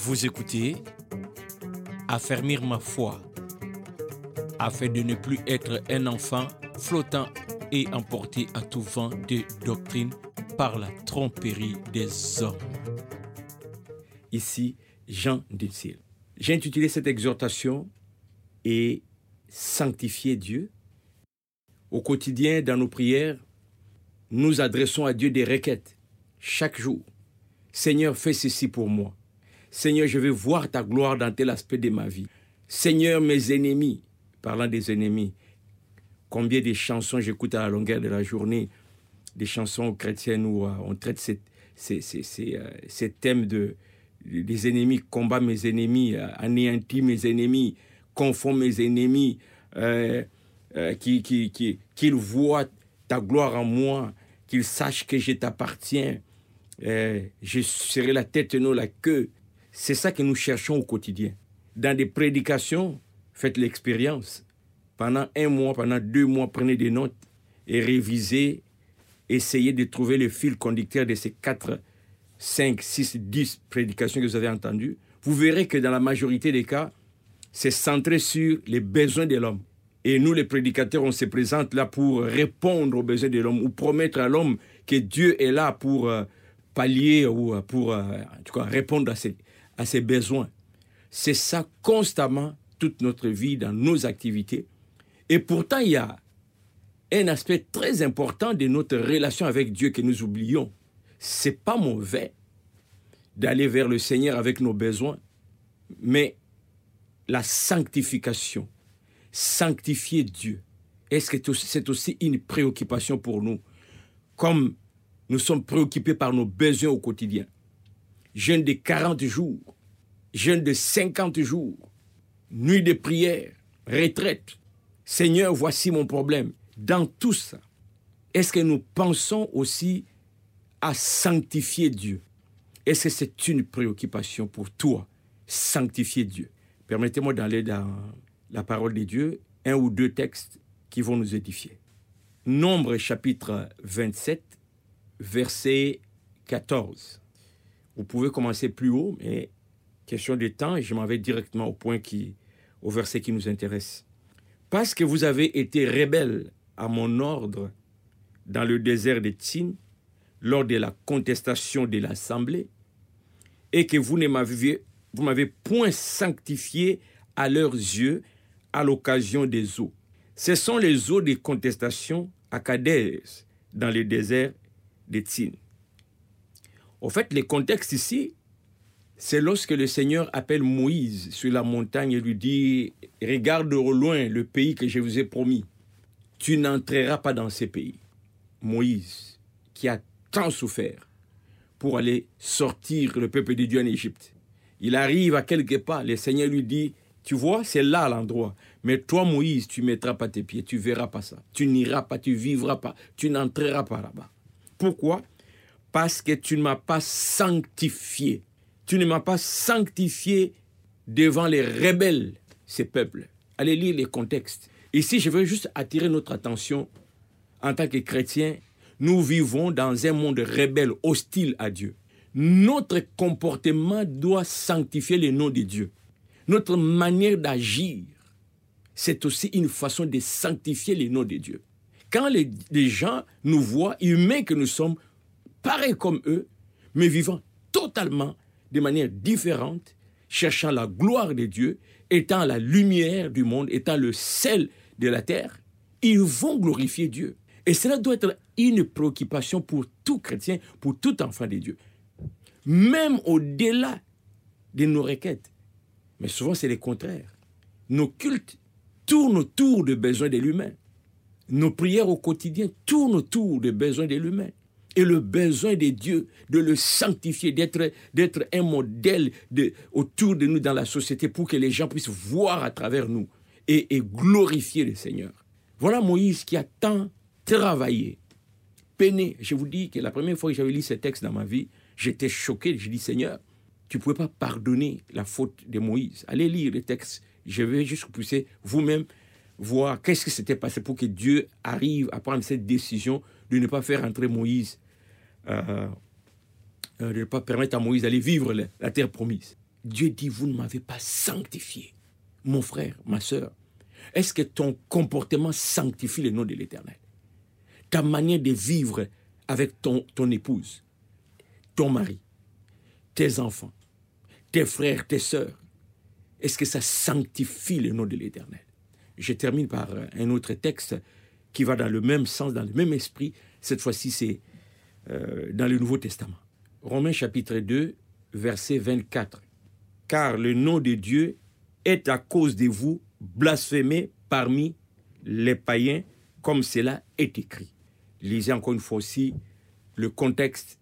Vous écoutez Affermir ma foi afin de ne plus être un enfant flottant et emporté à tout vent de doctrine par la tromperie des hommes. Ici, Jean Dilsil. J'ai intitulé cette exhortation et sanctifier Dieu. Au quotidien, dans nos prières, nous adressons à Dieu des requêtes chaque jour. Seigneur, fais ceci pour moi. Seigneur, je veux voir ta gloire dans tel aspect de ma vie. Seigneur, mes ennemis, parlant des ennemis, combien de chansons j'écoute à la longueur de la journée, des chansons chrétiennes où euh, on traite ces, ces, ces, euh, ces, thèmes de, des ennemis, combat mes ennemis, euh, anéantis mes ennemis, confond mes ennemis, qu'ils qui, qui, voient ta gloire en moi, qu'ils sachent que je t'appartiens, je serai la tête non la queue. C'est ça que nous cherchons au quotidien. Dans des prédications, faites l'expérience. Pendant un mois, pendant deux mois, prenez des notes et révisez. Essayez de trouver le fil conducteur de ces quatre, cinq, six, dix prédications que vous avez entendues. Vous verrez que dans la majorité des cas, c'est centré sur les besoins de l'homme. Et nous, les prédicateurs, on se présente là pour répondre aux besoins de l'homme ou promettre à l'homme que Dieu est là pour euh, pallier ou euh, pour euh, répondre à ses, à ses besoins. C'est ça constamment toute notre vie, dans nos activités. Et pourtant, il y a un aspect très important de notre relation avec Dieu que nous oublions. C'est pas mauvais d'aller vers le Seigneur avec nos besoins, mais la sanctification, sanctifier Dieu, est-ce que c'est aussi une préoccupation pour nous, comme nous sommes préoccupés par nos besoins au quotidien Jeûne de 40 jours, jeûne de 50 jours, nuit de prière, retraite. Seigneur, voici mon problème. Dans tout ça, est-ce que nous pensons aussi à sanctifier Dieu? Est-ce que c'est une préoccupation pour toi, sanctifier Dieu? Permettez-moi d'aller dans la parole de Dieu, un ou deux textes qui vont nous édifier. Nombre chapitre 27, verset 14. Vous pouvez commencer plus haut, mais question de temps, je m'en vais directement au point qui, au verset qui nous intéresse. Parce que vous avez été rebelles à mon ordre dans le désert de Tsin, lors de la contestation de l'Assemblée, et que vous ne m'avez, point sanctifié à leurs yeux à l'occasion des eaux. Ce sont les eaux des contestations à Kadès, dans le désert de Tsin. Au fait, le contexte ici, c'est lorsque le Seigneur appelle Moïse sur la montagne et lui dit, regarde au loin le pays que je vous ai promis. Tu n'entreras pas dans ce pays. Moïse, qui a tant souffert pour aller sortir le peuple de Dieu en Égypte. Il arrive à quelque part, le Seigneur lui dit, tu vois, c'est là l'endroit. Mais toi, Moïse, tu mettras pas tes pieds, tu verras pas ça. Tu n'iras pas, tu vivras pas, tu n'entreras pas là-bas. Pourquoi? Parce que tu ne m'as pas sanctifié tu ne m'as pas sanctifié devant les rebelles, ces peuples. Allez lire les contextes. Ici, je veux juste attirer notre attention. En tant que chrétiens, nous vivons dans un monde rebelle, hostile à Dieu. Notre comportement doit sanctifier le nom de Dieu. Notre manière d'agir, c'est aussi une façon de sanctifier le nom de Dieu. Quand les, les gens nous voient, humains que nous sommes, pareils comme eux, mais vivant totalement de manière différente, cherchant la gloire de Dieu, étant la lumière du monde, étant le sel de la terre, ils vont glorifier Dieu. Et cela doit être une préoccupation pour tout chrétien, pour tout enfant de Dieu. Même au-delà de nos requêtes. Mais souvent, c'est le contraire. Nos cultes tournent autour des besoins de l'humain. Nos prières au quotidien tournent autour des besoins de l'humain et le besoin de Dieu de le sanctifier, d'être, d'être un modèle autour de nous dans la société pour que les gens puissent voir à travers nous et, glorifier le Seigneur. Voilà Moïse qui a tant travaillé, peiné. Je vous dis que la première fois que j'avais lu ce texte dans ma vie, j'étais choqué. Je dis Seigneur, tu ne pouvais pas pardonner la faute de Moïse. Allez lire le texte. Je vais juste pousser vous-même voir qu'est-ce qui s'était passé pour que Dieu arrive à prendre cette décision de ne pas faire entrer Moïse euh, euh, de ne pas permettre à Moïse d'aller vivre la, terre promise. Dieu dit, vous ne m'avez pas sanctifié. Mon frère, ma soeur, est-ce que ton comportement sanctifie le nom de l'Éternel? Ta manière de vivre avec ton, ton épouse, ton mari, tes enfants, tes frères, tes sœurs, est-ce que ça sanctifie le nom de l'Éternel? Je termine par un autre texte qui va dans le même sens, dans le même esprit. Cette fois-ci, c'est euh, dans le Nouveau Testament. Romains chapitre 2, verset 24. Car le nom de Dieu est à cause de vous blasphémé parmi les païens, comme cela est écrit. Lisez encore une fois aussi le contexte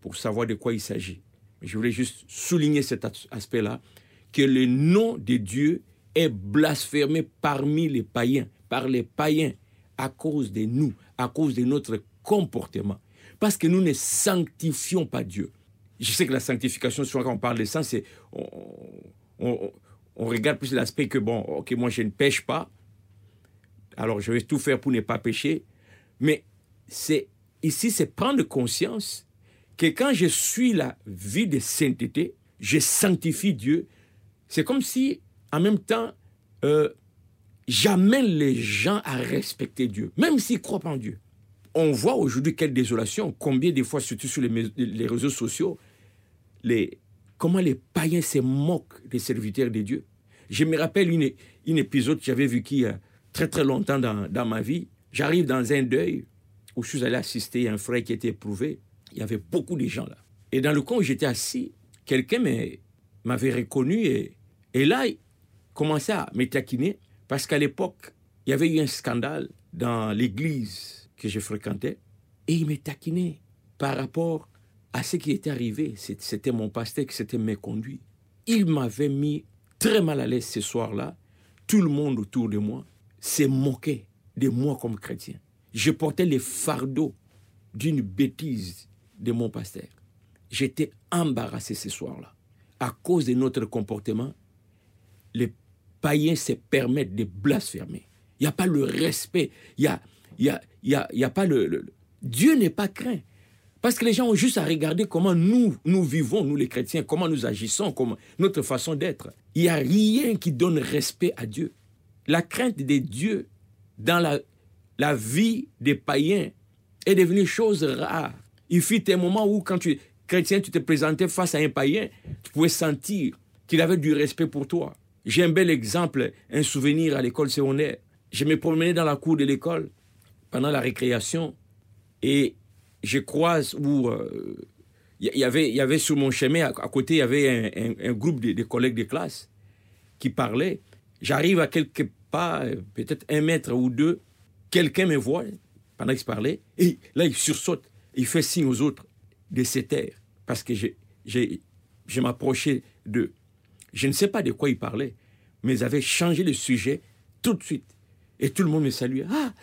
pour savoir de quoi il s'agit. Je voulais juste souligner cet aspect-là, que le nom de Dieu est blasphémé parmi les païens, par les païens, à cause de nous, à cause de notre comportement. Parce que nous ne sanctifions pas Dieu. Je sais que la sanctification, souvent quand on parle de ça, c'est on, regarde plus l'aspect que, bon, ok, moi je ne pêche pas, alors je vais tout faire pour ne pas pécher. Mais ici, c'est prendre conscience que quand je suis la vie de sainteté, je sanctifie Dieu. C'est comme si, en même temps, euh, j'amène les gens à respecter Dieu, même s'ils croient pas en Dieu. On voit aujourd'hui quelle désolation, combien de fois, surtout sur les, réseaux sociaux, comment les païens se moquent des serviteurs de Dieu. Je me rappelle une, épisode que j'avais vu qui euh, très très longtemps dans, dans ma vie. J'arrive dans un deuil où je suis allé assister à un frère qui était éprouvé. Il y avait beaucoup de gens là. Et dans le coin où j'étais assis, quelqu'un m'avait reconnu et, et là, il commençait à me taquiner parce qu'à l'époque, il y avait eu un scandale dans l'église que je fréquentais et il me taquinait par rapport à ce qui était arrivé. C'était mon pasteur qui s'était méconduit. Il m'avait mis très mal à l'aise ce soir-là. Tout le monde autour de moi s'est moqué de moi comme chrétien. Je portais les fardeaux d'une bêtise de mon pasteur. J'étais embarrassé ce soir-là. À cause de notre comportement, les païens se permettent de blasphémer. Il n'y a pas le respect. Il n'y a, y a, y a, y a pas le, Dieu n'est pas craint. Parce que les gens ont juste à regarder comment nous, nous vivons, nous les chrétiens, comment nous agissons, notre façon d'être. Il n'y a rien qui donne respect à Dieu. La crainte de Dieu dans la, la vie des païens est devenue chose rare. Il fut un moment où, quand tu es chrétien, tu te présentais face à un païen, tu pouvais sentir qu'il avait du respect pour toi. J'ai un bel exemple, un souvenir à l'école secondaire. Je me promenais dans la cour de l'école pendant la récréation et je croise où il euh, y, avait, y avait sur mon chemin, à, côté, il y avait un, groupe de, collègues de classe qui parlaient. J'arrive à quelques pas, peut-être un mètre ou deux, quelqu'un me voit pendant qu'il parlait et là il sursaute, il fait signe aux autres de se taire parce que je m'approchais d'eux. Je ne sais pas de quoi il parlait, mais ils avaient changé le sujet tout de suite. Et tout le monde me saluait. Ah,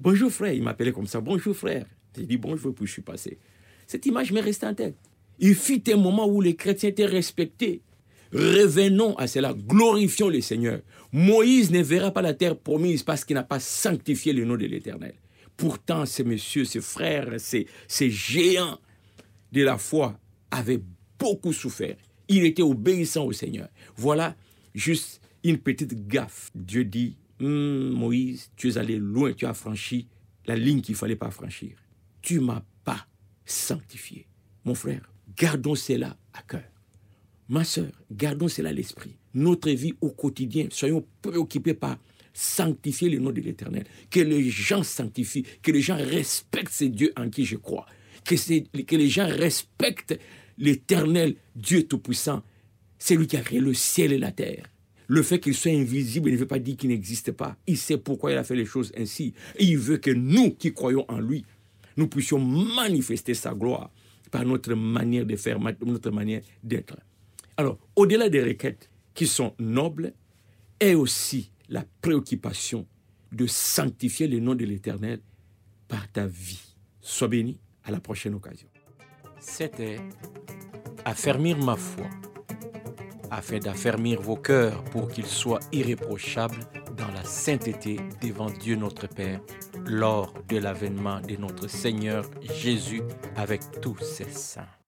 bonjour frère. Il m'appelait comme ça. Bonjour frère. J'ai dit bonjour, puis je suis passé. Cette image m'est restée en tête. Il fut un moment où les chrétiens étaient respectés. Revenons à cela, glorifions le Seigneur. Moïse ne verra pas la terre promise parce qu'il n'a pas sanctifié le nom de l'Éternel. Pourtant, ces messieurs, ces frères, ces, ces géants de la foi avaient beaucoup souffert. Il était obéissant au Seigneur. Voilà juste une petite gaffe. Dieu dit, hum, Moïse, tu es allé loin, tu as franchi la ligne qu'il ne fallait pas franchir. Tu m'as pas sanctifié. Mon frère, gardons cela à cœur. Ma soeur, gardons cela à l'esprit. Notre vie au quotidien, soyons préoccupés par sanctifier le nom de l'Éternel. Que les gens sanctifient, que les gens respectent ce Dieu en qui je crois. Que, que les gens respectent l'éternel Dieu Tout-Puissant, c'est lui qui a créé le ciel et la terre. Le fait qu'il soit invisible ne veut pas dire qu'il n'existe pas. Il sait pourquoi il a fait les choses ainsi. Et il veut que nous qui croyons en lui, nous puissions manifester sa gloire par notre manière de faire, notre manière d'être. Alors, au-delà des requêtes qui sont nobles, est aussi la préoccupation de sanctifier le nom de l'Éternel par ta vie. Sois béni, à la prochaine occasion. C'était affermir ma foi, afin d'affermir vos cœurs pour qu'ils soient irréprochables dans la sainteté devant Dieu notre Père lors de l'avènement de notre Seigneur Jésus avec tous ses saints.